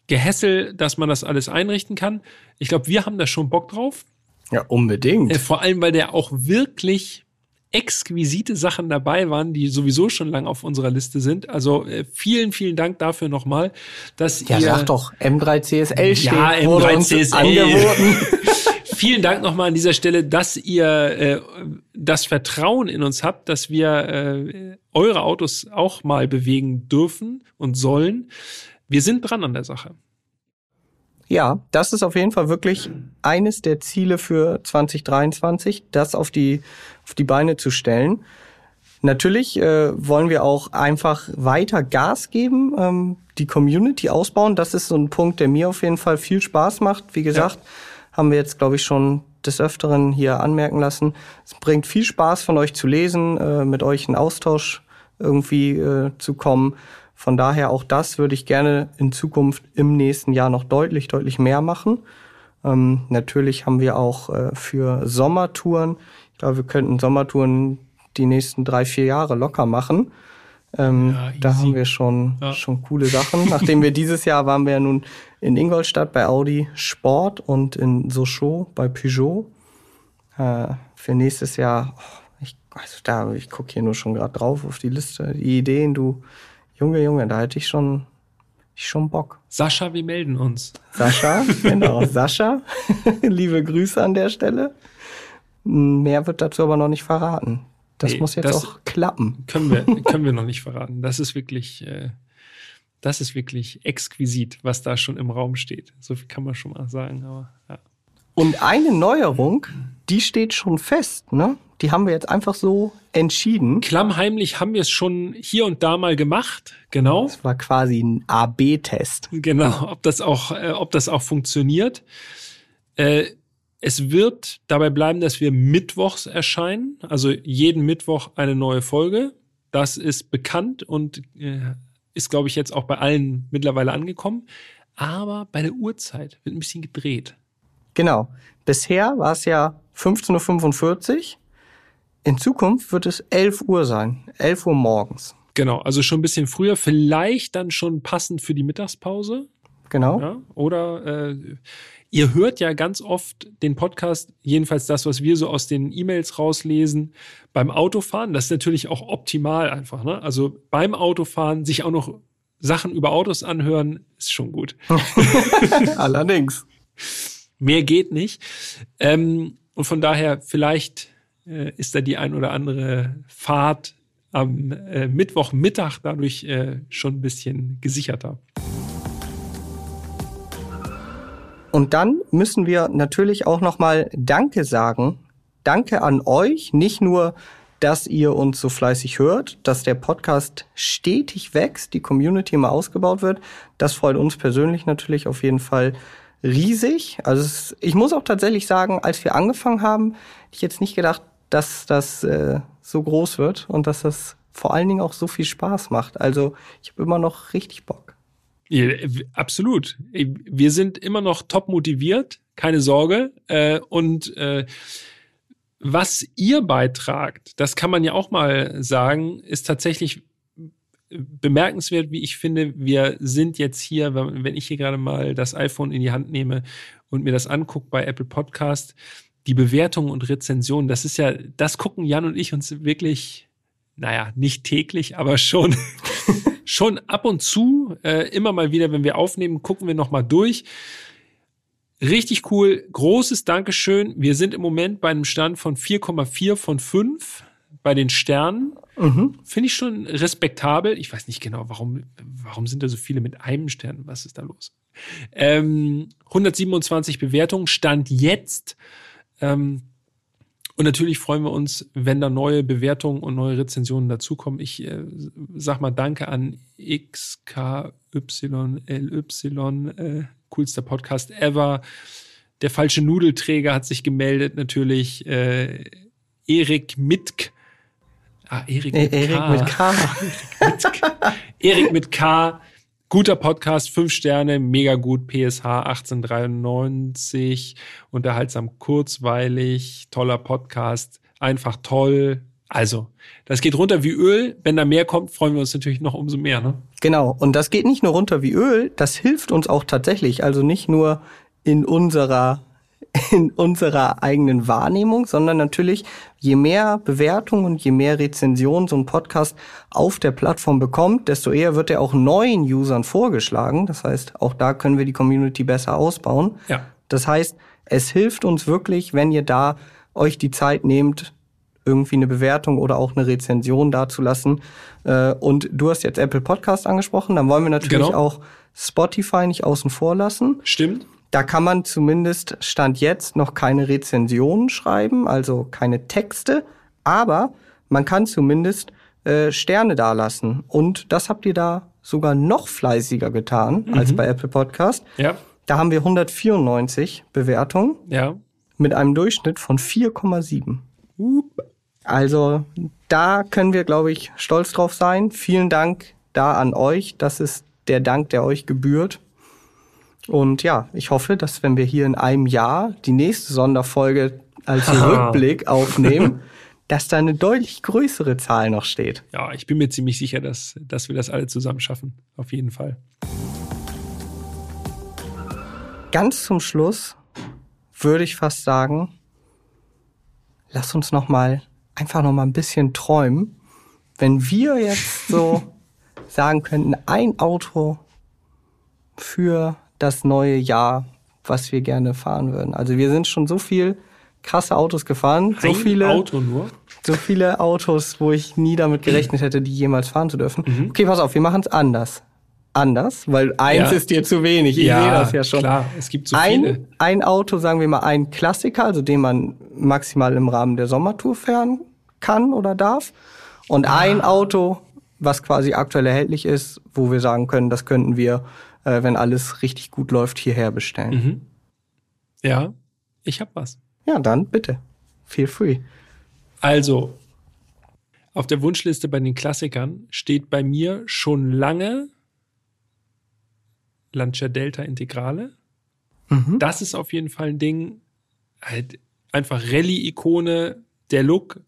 Gehässel, dass man das alles einrichten kann. Ich glaube, wir haben da schon Bock drauf. Ja, unbedingt. Äh, vor allem, weil da auch wirklich exquisite Sachen dabei waren, die sowieso schon lang auf unserer Liste sind. Also äh, vielen, vielen Dank dafür nochmal, dass ja, ihr sag doch, M3 CSL steht, Ja, wurde M3 uns CSL. angeboten. vielen Dank nochmal an dieser Stelle, dass ihr äh, das Vertrauen in uns habt, dass wir äh, eure Autos auch mal bewegen dürfen und sollen. Wir sind dran an der Sache. Ja, das ist auf jeden Fall wirklich eines der Ziele für 2023, das auf die, auf die Beine zu stellen. Natürlich äh, wollen wir auch einfach weiter Gas geben, ähm, die Community ausbauen. Das ist so ein Punkt, der mir auf jeden Fall viel Spaß macht. Wie gesagt, haben wir jetzt, glaube ich, schon des Öfteren hier anmerken lassen. Es bringt viel Spaß von euch zu lesen, äh, mit euch in Austausch irgendwie äh, zu kommen. Von daher auch das würde ich gerne in Zukunft im nächsten Jahr noch deutlich, deutlich mehr machen. Ähm, natürlich haben wir auch äh, für Sommertouren, ich glaube, wir könnten Sommertouren die nächsten drei, vier Jahre locker machen. Ähm, Ja, da haben wir schon, Ja. schon coole Sachen. Nachdem wir dieses Jahr waren wir ja nun in Ingolstadt bei Audi Sport und in Sochaux bei Peugeot. Äh, für nächstes Jahr, oh, ich, also da, ich gucke hier nur schon gerade drauf auf die Liste. Die Ideen, du, Junge, Junge, da hätte ich schon, ich schon Bock. Sascha, wir melden uns. Sascha, genau, Sascha, liebe Grüße an der Stelle. Mehr wird dazu aber noch nicht verraten. Das Nee, muss jetzt das- auch klappen. Können wir, können wir noch nicht verraten. Das ist wirklich, äh, das ist wirklich exquisit, was da schon im Raum steht. So viel kann man schon mal sagen, aber ja. Und eine Neuerung, die steht schon fest, ne? Die haben wir jetzt einfach so entschieden. Klammheimlich haben wir es schon hier und da mal gemacht, genau. Das war quasi ein AB-Test. Genau, ob das auch, äh, ob das auch funktioniert. Äh, es wird dabei bleiben, dass wir mittwochs erscheinen, also jeden Mittwoch eine neue Folge. Das ist bekannt und äh, ist, glaube ich, jetzt auch bei allen mittlerweile angekommen. Aber bei der Uhrzeit wird ein bisschen gedreht. Genau. Bisher war es ja 15.45 Uhr. In Zukunft wird es 11 Uhr sein. 11 Uhr morgens. Genau, also schon ein bisschen früher. Vielleicht dann schon passend für die Mittagspause. Genau. Ja, oder äh, ihr hört ja ganz oft den Podcast, jedenfalls das, was wir so aus den E-Mails rauslesen, beim Autofahren. Das ist natürlich auch optimal einfach. Ne? Also beim Autofahren sich auch noch Sachen über Autos anhören, ist schon gut. Allerdings. Mehr geht nicht. Ähm, und von daher, vielleicht äh, ist da die ein oder andere Fahrt am äh, Mittwochmittag dadurch äh, schon ein bisschen gesicherter. Und dann müssen wir natürlich auch nochmal Danke sagen. Danke an euch, nicht nur, dass ihr uns so fleißig hört, dass der Podcast stetig wächst, die Community immer ausgebaut wird. Das freut uns persönlich natürlich auf jeden Fall riesig. Also es, ich muss auch tatsächlich sagen, als wir angefangen haben, ich jetzt nicht gedacht, dass das äh, so groß wird und dass das vor allen Dingen auch so viel Spaß macht. Also ich habe immer noch richtig Bock. Ja, absolut. Wir sind immer noch top motiviert, keine Sorge. Äh, und äh, was ihr beitragt, das kann man ja auch mal sagen, ist tatsächlich bemerkenswert, wie ich finde. Wir sind jetzt hier, wenn ich hier gerade mal das iPhone in die Hand nehme und mir das angucke bei Apple Podcast, die Bewertungen und Rezensionen, das ist ja, das gucken Jan und ich uns wirklich, naja, nicht täglich, aber schon schon ab und zu, äh, immer mal wieder, wenn wir aufnehmen, gucken wir nochmal durch. Richtig cool. Großes Dankeschön. Wir sind im Moment bei einem Stand von 4,4 von 5 bei den Sternen. Mhm. Finde ich schon respektabel. Ich weiß nicht genau, warum, warum sind da so viele mit einem Stern? Was ist da los? Ähm, 127 Bewertungen. Stand jetzt. Ähm, und natürlich freuen wir uns, wenn da neue Bewertungen und neue Rezensionen dazukommen. Ich äh, sag mal Danke an XKYLY, äh, coolster Podcast ever. Der falsche Nudelträger hat sich gemeldet, natürlich. Äh, Erik Mitk. Ah, Erik mit, e Erik mit K. Erik mit K. Guter Podcast, fünf Sterne, mega gut, PSH 1893, unterhaltsam kurzweilig, toller Podcast, einfach toll. Also, das geht runter wie Öl. Wenn da mehr kommt, freuen wir uns natürlich noch umso mehr. Ne? Genau, und das geht nicht nur runter wie Öl, das hilft uns auch tatsächlich. Also nicht nur in unserer in unserer eigenen Wahrnehmung, sondern natürlich, je mehr Bewertungen und je mehr Rezensionen so ein Podcast auf der Plattform bekommt, desto eher wird er auch neuen Usern vorgeschlagen. Das heißt, auch da können wir die Community besser ausbauen. Ja. Das heißt, es hilft uns wirklich, wenn ihr da euch die Zeit nehmt, irgendwie eine Bewertung oder auch eine Rezension dazulassen. Äh, und du hast jetzt Apple Podcast angesprochen, dann wollen wir natürlich genau. auch Spotify nicht außen vor lassen. Stimmt. Da kann man zumindest Stand jetzt noch keine Rezensionen schreiben, also keine Texte, aber man kann zumindest äh, Sterne dalassen. Und das habt ihr da sogar noch fleißiger getan mhm. als bei Apple Podcast. Ja. Da haben wir 194 Bewertungen. Ja. Mit einem Durchschnitt von 4,7. Also da können wir, glaube ich, stolz drauf sein. Vielen Dank da an euch. Das ist der Dank, der euch gebührt. Und ja, ich hoffe, dass wenn wir hier in einem Jahr die nächste Sonderfolge als Rückblick aufnehmen, dass da eine deutlich größere Zahl noch steht. Ja, ich bin mir ziemlich sicher, dass, dass wir das alle zusammen schaffen. Auf jeden Fall. Ganz zum Schluss würde ich fast sagen, lass uns noch mal einfach noch mal ein bisschen träumen. Wenn wir jetzt so sagen könnten, ein Auto für das neue Jahr, was wir gerne fahren würden. Also wir sind schon so viel krasse Autos gefahren, so viele Auto nur. so viele Autos, wo ich nie damit gerechnet hätte, die jemals fahren zu dürfen. Mhm. Okay, pass auf, wir machen es anders. anders, weil eins Ja. ist dir zu wenig. Ich Ja, sehe das ja schon. klar, es gibt so viele. ein, ein Auto, sagen wir mal, ein Klassiker, also den man maximal im Rahmen der Sommertour fahren kann oder darf. Und Ah. ein Auto, was quasi aktuell erhältlich ist, wo wir sagen können, das könnten wir, äh, wenn alles richtig gut läuft, hierher bestellen. Mhm. Ja, ich hab was. Ja, dann bitte. Feel free. Also, auf der Wunschliste bei den Klassikern steht bei mir schon lange Lancia Delta Integrale. Mhm. Das ist auf jeden Fall ein Ding. Halt einfach Rallye-Ikone, der Look,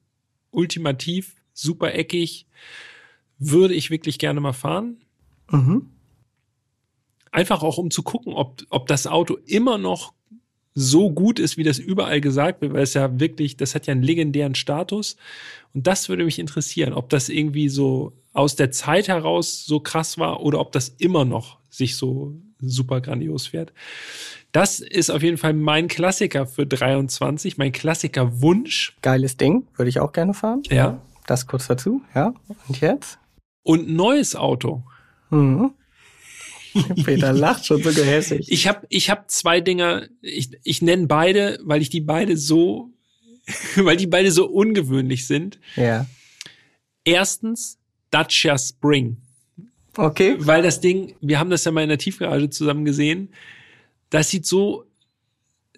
ultimativ, super eckig. Würde ich wirklich gerne mal fahren. Mhm. Einfach auch um zu gucken, ob, ob das Auto immer noch so gut ist, wie das überall gesagt wird, weil es ja wirklich, das hat ja einen legendären Status. Und das würde mich interessieren, ob das irgendwie so aus der Zeit heraus so krass war oder ob das immer noch sich so super grandios fährt. Das ist auf jeden Fall mein Klassiker für 23, mein Klassiker-Wunsch. Geiles Ding, würde ich auch gerne fahren. Ja. Das kurz dazu, ja. Und jetzt? Und neues Auto. Mhm. Peter lacht schon so gehässig. Ich habe ich hab zwei Dinger, ich, ich nenne beide, weil ich die beide so, weil die beide so ungewöhnlich sind. Ja. Erstens Dacia Spring, Okay. weil das Ding, wir haben das ja mal in der Tiefgarage zusammen gesehen, das sieht so,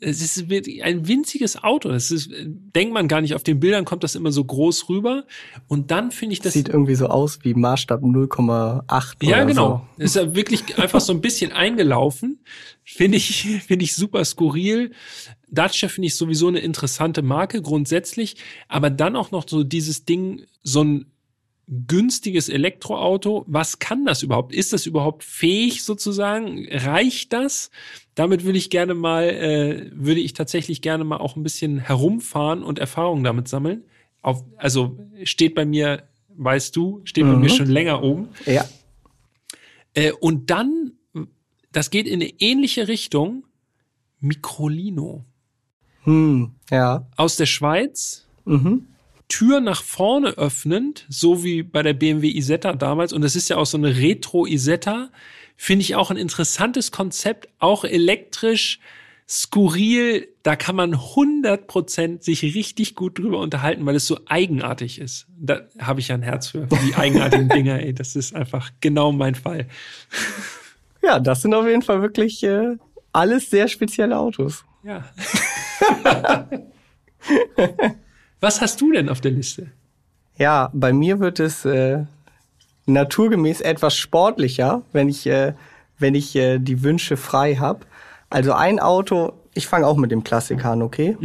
es ist ein winziges Auto. Das ist, denkt man gar nicht. Auf den Bildern kommt das immer so groß rüber. Und dann finde ich das. Sieht irgendwie so aus wie Maßstab 0,8 Ja, genau. Ist ja wirklich einfach so ein bisschen eingelaufen. Finde ich, finde ich super skurril. Dacia finde ich sowieso eine interessante Marke grundsätzlich, aber dann auch noch so dieses Ding, so ein günstiges Elektroauto. Was kann das überhaupt? Ist das überhaupt fähig sozusagen? Reicht das? Damit will ich gerne mal, äh, würde ich tatsächlich gerne mal auch ein bisschen herumfahren und Erfahrungen damit sammeln. Auf, also steht bei mir, weißt du, steht bei Mhm. mir schon länger oben. Ja. Äh, und dann, das geht in eine ähnliche Richtung, Microlino Hm, ja. aus der Schweiz. Mhm. Tür nach vorne öffnend, so wie bei der BMW Isetta damals. Und das ist ja auch so eine Retro Isetta. Finde ich auch ein interessantes Konzept, auch elektrisch, skurril. Da kann man 100% sich richtig gut drüber unterhalten, weil es so eigenartig ist. Da habe ich ja ein Herz für, für die eigenartigen Dinger. Ey, das ist einfach genau mein Fall. Ja, das sind auf jeden Fall wirklich äh, alles sehr spezielle Autos. Ja. Was hast du denn auf der Liste? Ja, bei mir wird es äh, naturgemäß etwas sportlicher, wenn ich, äh, wenn ich äh, die Wünsche frei habe. Also ein Auto, ich fange auch mit dem Klassiker an, okay?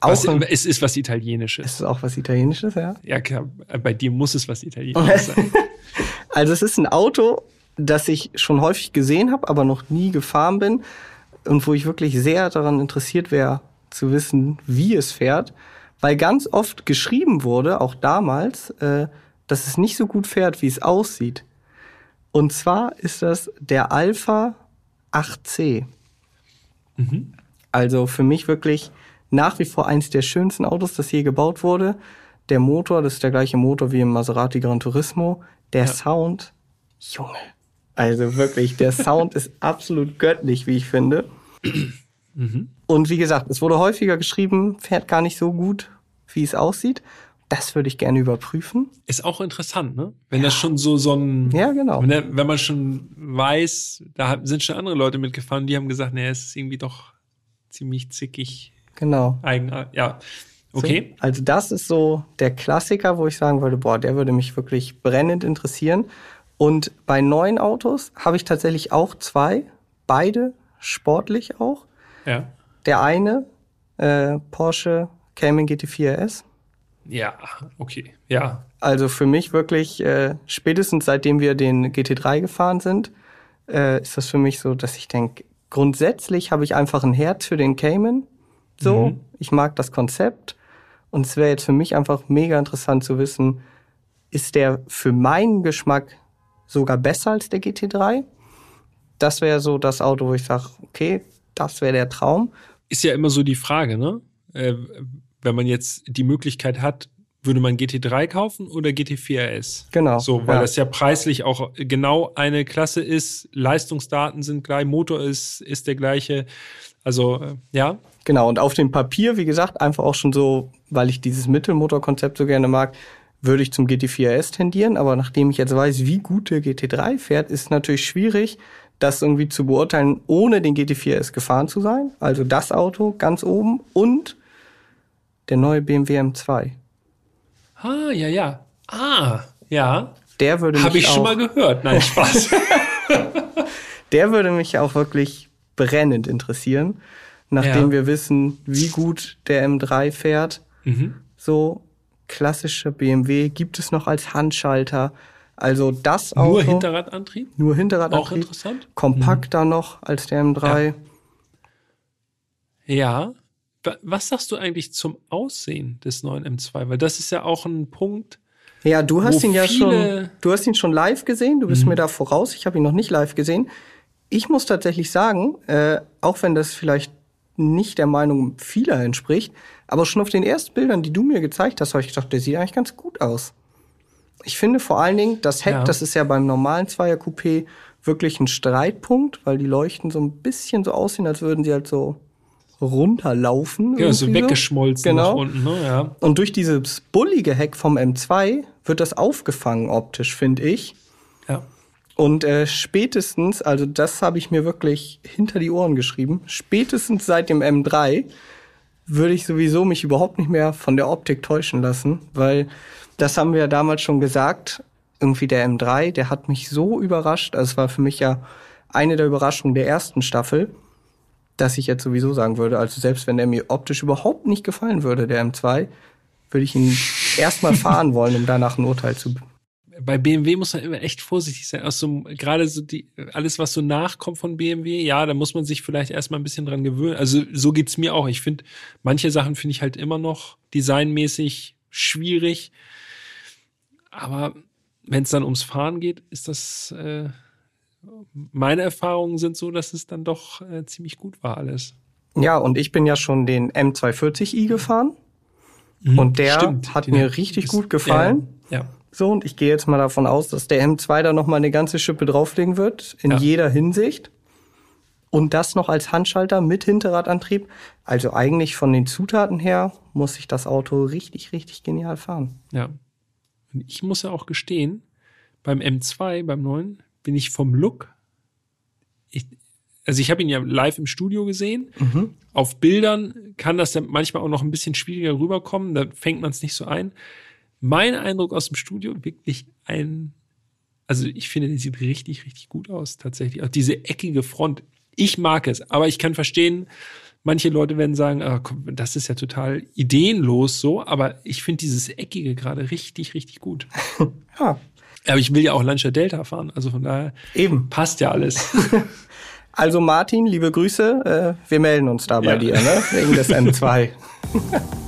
Auch Was, ein, es ist was Italienisches. ist es auch was Italienisches, ja? Ja, klar, bei dir muss es was Italienisches sein. Also es ist ein Auto, das ich schon häufig gesehen habe, aber noch nie gefahren bin und wo ich wirklich sehr daran interessiert wäre zu wissen, wie es fährt, weil ganz oft geschrieben wurde, auch damals, äh, dass es nicht so gut fährt, wie es aussieht. Und zwar ist das der Alpha 8C. Also für mich wirklich nach wie vor eins der schönsten Autos, das je gebaut wurde. Der Motor, das ist der gleiche Motor wie im Maserati Gran Turismo. Der Sound, Junge. Also wirklich, der Sound ist absolut göttlich, wie ich finde. Und wie gesagt, es wurde häufiger geschrieben, fährt gar nicht so gut, wie es aussieht. Das würde ich gerne überprüfen. Ist auch interessant, ne? Wenn das schon so, so ein, Ja, genau. wenn, der, wenn man schon weiß, da sind schon andere Leute mitgefahren, die haben gesagt, nee, es ist irgendwie doch ziemlich zickig, Genau. eigenartig. Ja, okay. So, also das ist so der Klassiker, wo ich sagen würde, boah, der würde mich wirklich brennend interessieren. Und bei neuen Autos habe ich tatsächlich auch zwei, beide sportlich auch. Ja. Der eine äh, Porsche Cayman GT4 RS. Ja, okay. Ja. Also für mich wirklich äh, spätestens seitdem wir den GT3 gefahren sind, äh, ist das für mich so, dass ich denke, grundsätzlich habe ich einfach ein Herz für den Cayman. So, Mhm. ich mag das Konzept und es wäre jetzt für mich einfach mega interessant zu wissen, ist der für meinen Geschmack sogar besser als der GT3? Das wäre so das Auto, wo ich sage, okay, das wäre der Traum. Ist ja immer so die Frage, ne? Äh, wenn man jetzt die Möglichkeit hat, würde man GT3 kaufen oder GT4 RS? Genau. So, weil ja. das ja preislich auch genau eine Klasse ist. Leistungsdaten sind gleich, Motor ist, ist der gleiche. Also, äh, ja. Genau, und auf dem Papier, wie gesagt, einfach auch schon so, weil ich dieses Mittelmotorkonzept so gerne mag, würde ich zum GT4 RS tendieren. Aber nachdem ich jetzt weiß, wie gut der GT3 fährt, ist es natürlich schwierig, das irgendwie zu beurteilen, ohne den GT4 RS gefahren zu sein. Also das Auto ganz oben und der neue BMW M2. Ah, ja, ja. Ah, ja. Der würde mich Habe ich auch, schon mal gehört. Nein, Spaß. Der würde mich auch wirklich brennend interessieren, nachdem Ja. wir wissen, wie gut der M3 fährt. mhm. So klassische BMW gibt es noch als Handschalter. Also das Auto Nur Hinterradantrieb? nur Hinterradantrieb, Auch interessant. Mhm. kompakter noch als der M3. Ja. Wa- Was sagst du eigentlich zum Aussehen des neuen M2? Weil das ist ja auch ein Punkt. Ja, du hast Wo ihn ja schon, Mhm. du hast ihn schon live gesehen. Du bist mir da voraus. Ich habe ihn noch nicht live gesehen. Ich muss tatsächlich sagen, äh, auch wenn das vielleicht nicht der Meinung vieler entspricht, aber schon auf den ersten Bildern, die du mir gezeigt hast, habe ich gedacht, der sieht eigentlich ganz gut aus. Ich finde vor allen Dingen, das Heck, Ja. das ist ja beim normalen Zweier Coupé wirklich ein Streitpunkt, weil die Leuchten so ein bisschen so aussehen, als würden sie halt so runterlaufen. Ja, so weggeschmolzen Genau. nach unten, ne? Ja. Und durch dieses bullige Heck vom M2 wird das aufgefangen optisch, finde ich. ja. Und äh, spätestens, also das habe ich mir wirklich hinter die Ohren geschrieben, spätestens seit dem M3 würde ich sowieso mich überhaupt nicht mehr von der Optik täuschen lassen, weil das haben wir ja damals schon gesagt, irgendwie der M3, der hat mich so überrascht, also es war für mich ja eine der Überraschungen der ersten Staffel, dass ich jetzt sowieso sagen würde, also selbst wenn der mir optisch überhaupt nicht gefallen würde, der M2, würde ich ihn erstmal fahren wollen, um danach ein Urteil zu bei BMW muss man immer echt vorsichtig sein. Also gerade so die, alles, was so nachkommt von BMW, ja, da muss man sich vielleicht erstmal ein bisschen dran gewöhnen. Also so geht's mir auch. Ich finde, manche Sachen finde ich halt immer noch designmäßig schwierig. Aber wenn es dann ums Fahren geht, ist das äh, meine Erfahrungen sind so, dass es dann doch äh, ziemlich gut war alles. Ja, und ich bin ja schon den M240i gefahren. Und der hat den mir richtig gut gefallen. Ja, ja. So, und ich gehe jetzt mal davon aus, dass der M2 da noch mal eine ganze Schippe drauflegen wird, in Ja. jeder Hinsicht. Und das noch als Handschalter mit Hinterradantrieb. Also eigentlich von den Zutaten her muss ich das Auto richtig, richtig genial fahren. Ja. Und ich muss ja auch gestehen, beim M2, beim neuen, bin ich vom Look. Ich, also ich habe ihn ja live im Studio gesehen. Auf Bildern kann das ja manchmal auch noch ein bisschen schwieriger rüberkommen. Da fängt man es nicht so ein. Mein Eindruck aus dem Studio wirklich ein, also ich finde, der sieht richtig, richtig gut aus tatsächlich. Auch diese eckige Front. Ich mag es, aber ich kann verstehen, manche Leute werden sagen, ah, komm, das ist ja total ideenlos so, aber ich finde dieses Eckige gerade richtig, richtig gut. Ja, Aber ich will ja auch Lancia Delta fahren, also von daher eben. passt ja alles. Also Martin, liebe Grüße. Äh, wir melden uns da bei Ja. dir, ne? Wegen des M2.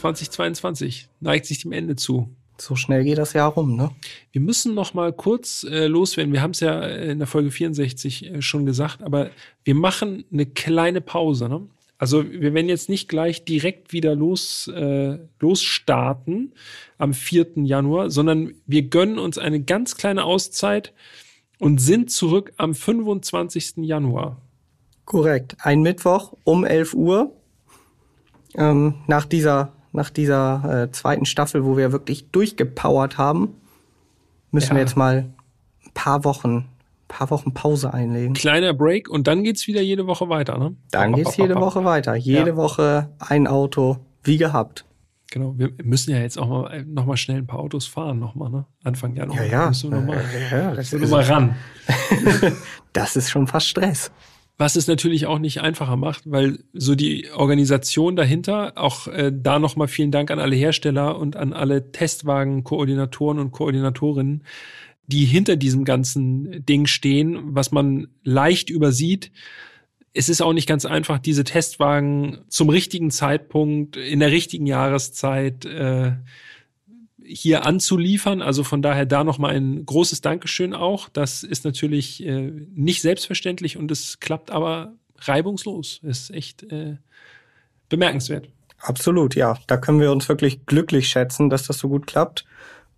2022 neigt sich dem Ende zu. So schnell geht das Jahr rum, ne? Wir müssen noch mal kurz äh, loswerden. Wir haben es ja in der Folge 64 äh, schon gesagt, aber wir machen eine kleine Pause. Ne? Also wir werden jetzt nicht gleich direkt wieder los äh, losstarten am 4. Januar, sondern wir gönnen uns eine ganz kleine Auszeit und sind zurück am 25. Januar. Korrekt. Ein Mittwoch um 11 Uhr. Ähm, nach dieser, nach dieser äh, zweiten Staffel, wo wir wirklich durchgepowert haben, müssen Ja. wir jetzt mal ein paar Wochen, ein paar Wochen Pause einlegen. Kleiner Break und dann geht's wieder jede Woche weiter. Ne? Dann geht's jede Woche weiter. Jede Ja. Woche ein Auto, wie gehabt. Genau, wir müssen ja jetzt auch mal, äh, noch mal schnell ein paar Autos fahren, noch mal, ne? Anfang Januar. Ja, ja. Müssen wir noch mal, Äh, ja, das, noch mal ran. das ist schon fast Stress. Was es natürlich auch nicht einfacher macht, weil so die Organisation dahinter, auch äh, da nochmal vielen Dank an alle Hersteller und an alle Testwagen-Koordinatoren und Koordinatorinnen, die hinter diesem ganzen Ding stehen, was man leicht übersieht. Es ist auch nicht ganz einfach, diese Testwagen zum richtigen Zeitpunkt, in der richtigen Jahreszeit äh, hier anzuliefern. Also von daher da nochmal ein großes Dankeschön auch. Das ist natürlich äh, nicht selbstverständlich und es klappt aber reibungslos. Ist echt äh, bemerkenswert. Absolut, ja. Da können wir uns wirklich glücklich schätzen, dass das so gut klappt.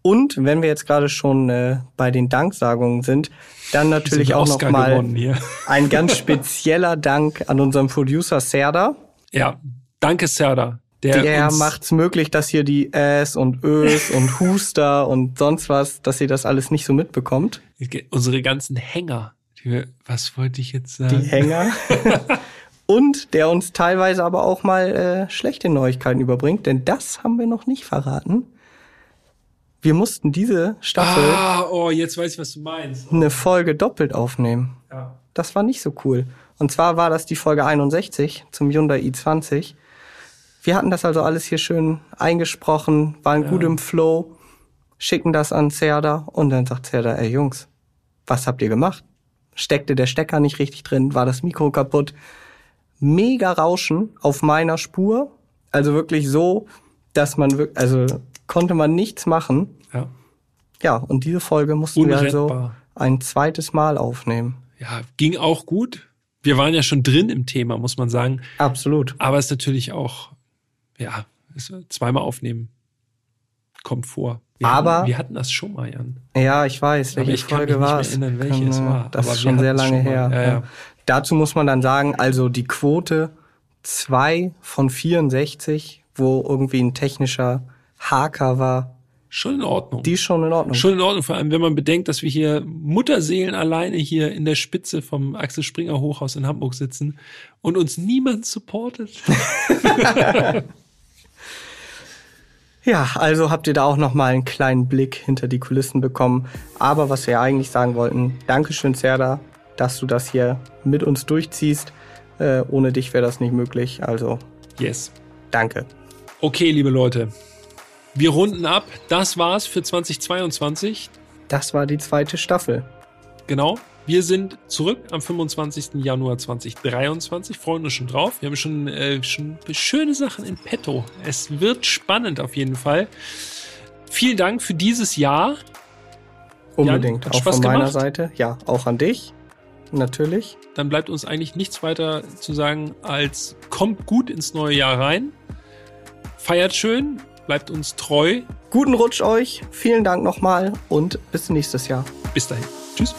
Und wenn wir jetzt gerade schon äh, bei den Danksagungen sind, dann natürlich auch noch mal ein ganz spezieller Dank an unseren Producer Serda. Ja, danke Serda. Der, der macht's möglich, dass hier die Äs und Ös und Huster und sonst was, dass ihr das alles nicht so mitbekommt. Unsere ganzen Hänger. Die, was wollte ich jetzt sagen? Die Hänger. und der uns teilweise aber auch mal äh, schlechte Neuigkeiten überbringt, denn das haben wir noch nicht verraten. Wir mussten diese Staffel. Ah, oh, jetzt weiß ich, was du meinst. Eine Folge doppelt aufnehmen. Ja. Das war nicht so cool. Und zwar war das die Folge 61 zum Hyundai i20. Wir hatten das also alles hier schön eingesprochen, waren ja. gut im Flow, schicken das an Cerda und dann sagt Cerda, ey Jungs, was habt ihr gemacht? Steckte der Stecker nicht richtig drin? War das Mikro kaputt? Mega Rauschen auf meiner Spur. Also wirklich so, dass man wirklich, also konnte man nichts machen. Ja. Ja, und diese Folge mussten wir also ein zweites Mal aufnehmen. Ja, ging auch gut. Wir waren ja schon drin im Thema, muss man sagen. Absolut. Aber es ist natürlich auch ja, zweimal aufnehmen kommt vor. Wir aber hatten, wir hatten das schon mal, Jan. Ja, ich weiß, welche ich Folge war es. Erinnern, welche es war. Das aber ist schon sehr lange her. Ja, ja. Dazu muss man dann sagen, also die Quote zwei von 64, wo irgendwie ein technischer Haker war, Schon in Ordnung. Die ist schon in Ordnung. Schon in Ordnung, vor allem wenn man bedenkt, dass wir hier Mutterseelen alleine hier in der Spitze vom Axel Springer Hochhaus in Hamburg sitzen und uns niemand supportet. ja, also habt ihr da auch noch mal einen kleinen Blick hinter die Kulissen bekommen. Aber was wir eigentlich sagen wollten, Dankeschön, Serda, dass du das hier mit uns durchziehst. Äh, ohne dich wäre das nicht möglich. Also. Yes. Danke. Okay, liebe Leute. Wir runden ab. Das war's für 2022. Das war die zweite Staffel. Genau. Wir sind zurück am 25. Januar 2023. Freuen uns schon drauf. Wir haben schon, äh, schon schöne Sachen in petto. Es wird spannend auf jeden Fall. Vielen Dank für dieses Jahr. Unbedingt. Jan, auch Spaß von meiner gemacht? Seite. Ja, auch an dich. Natürlich. Dann bleibt uns eigentlich nichts weiter zu sagen als kommt gut ins neue Jahr rein. Feiert schön, bleibt uns treu. Guten Rutsch euch, vielen Dank nochmal und bis nächstes Jahr. Bis dahin. Tschüss.